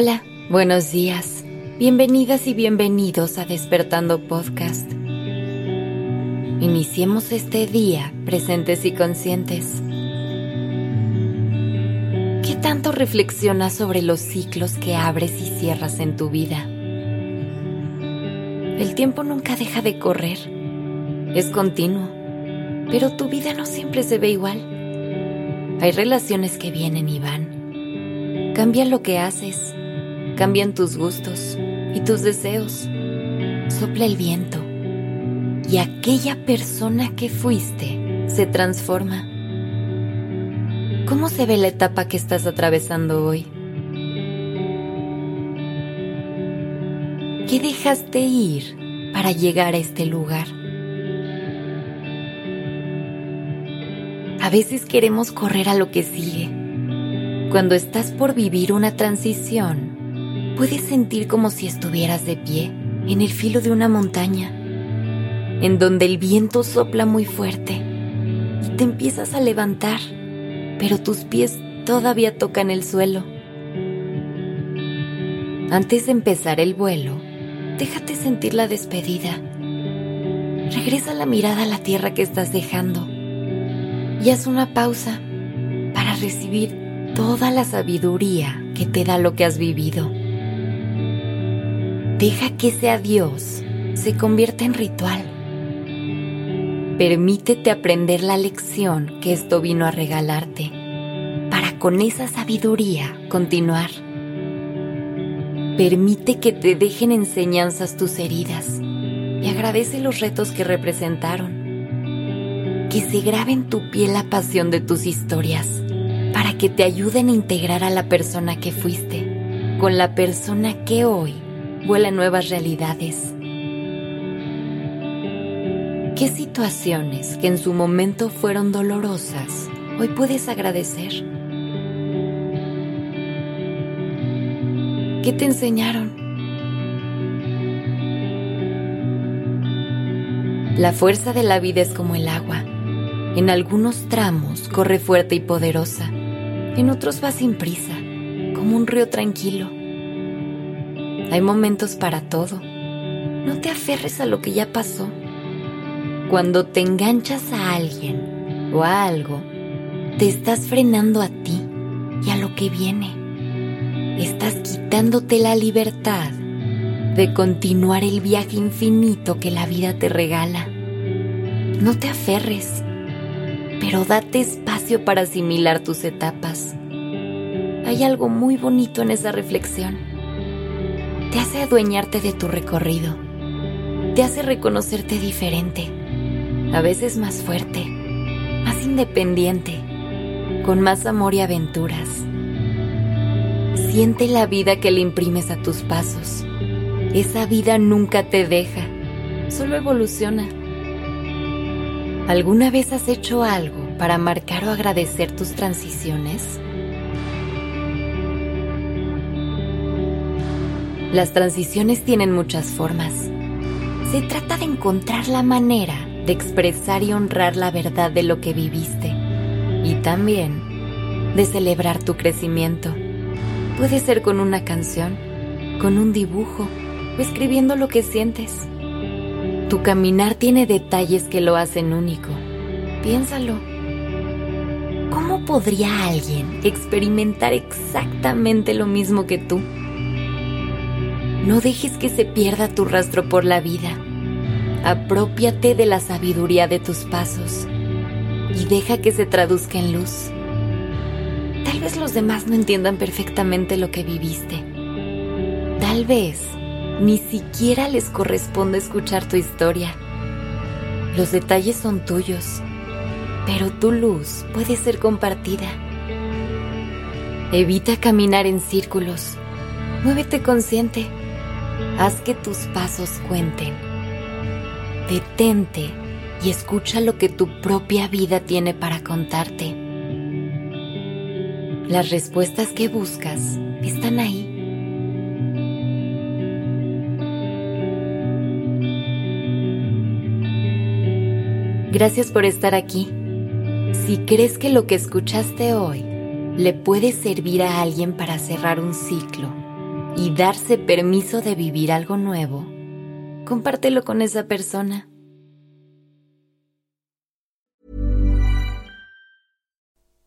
Hola, buenos días. Bienvenidas y bienvenidos a Despertando Podcast. Iniciemos este día presentes y conscientes. ¿Qué tanto reflexionas sobre los ciclos que abres y cierras en tu vida? El tiempo nunca deja de correr. Es continuo, pero tu vida no siempre se ve igual. Hay relaciones que vienen y van Cambia lo que haces, cambian tus gustos y tus deseos. Sopla el viento y aquella persona que fuiste se transforma. ¿Cómo se ve la etapa que estás atravesando hoy? ¿Qué dejaste ir para llegar a este lugar? A veces queremos correr a lo que sigue cuando estás por vivir una transición, puedes sentir como si estuvieras de pie en el filo de una montaña, en donde el viento sopla muy fuerte y te empiezas a levantar, pero tus pies todavía tocan el suelo. Antes de empezar el vuelo, déjate sentir la despedida. Regresa la mirada a la tierra que estás dejando y haz una pausa para recibir toda la sabiduría que te da lo que has vivido. Deja que ese adiós se convierta en ritual. Permítete aprender la lección que esto vino a regalarte para con esa sabiduría continuar. Permite que te dejen enseñanzas tus heridas y agradece los retos que representaron. Que se grabe en tu piel la pasión de tus historias para que te ayuden a integrar a la persona que fuiste con la persona que hoy vuela nuevas realidades. ¿Qué situaciones que en su momento fueron dolorosas hoy puedes agradecer? ¿Qué te enseñaron? La fuerza de la vida es como el agua. En algunos tramos corre fuerte y poderosa en otros va sin prisa, como un río tranquilo. Hay momentos para todo. No te aferres a lo que ya pasó. Cuando te enganchas a alguien o a algo, te estás frenando a ti y a lo que viene. Estás quitándote la libertad de continuar el viaje infinito que la vida te regala. No te aferres pero date espacio para asimilar tus etapas. Hay algo muy bonito en esa reflexión. Te hace adueñarte de tu recorrido. Te hace reconocerte diferente, a veces más fuerte, más independiente, con más amor y aventuras. Siente la vida que le imprimes a tus pasos. Esa vida nunca te deja, solo evoluciona ¿Alguna vez has hecho algo para marcar o agradecer tus transiciones? Las transiciones tienen muchas formas. Se trata de encontrar la manera de expresar y honrar la verdad de lo que viviste y también de celebrar tu crecimiento. Puede ser con una canción, con un dibujo o escribiendo lo que sientes. Tu caminar tiene detalles que lo hacen único. Piénsalo. ¿Cómo podría alguien experimentar exactamente lo mismo que tú? No dejes que se pierda tu rastro por la vida. Apropiate de la sabiduría de tus pasos y deja que se traduzca en luz. Tal vez los demás no entiendan perfectamente lo que viviste. Tal vez ni siquiera les corresponde escuchar tu historia. Los detalles son tuyos, pero tu luz puede ser compartida. Evita caminar en círculos. Muévete consciente. Haz que tus pasos cuenten. Detente y escucha lo que tu propia vida tiene para contarte. Las respuestas que buscas están ahí Gracias por estar aquí. Si crees que lo que escuchaste hoy le puede servir a alguien para cerrar un ciclo y darse permiso de vivir algo nuevo, compártelo con esa persona.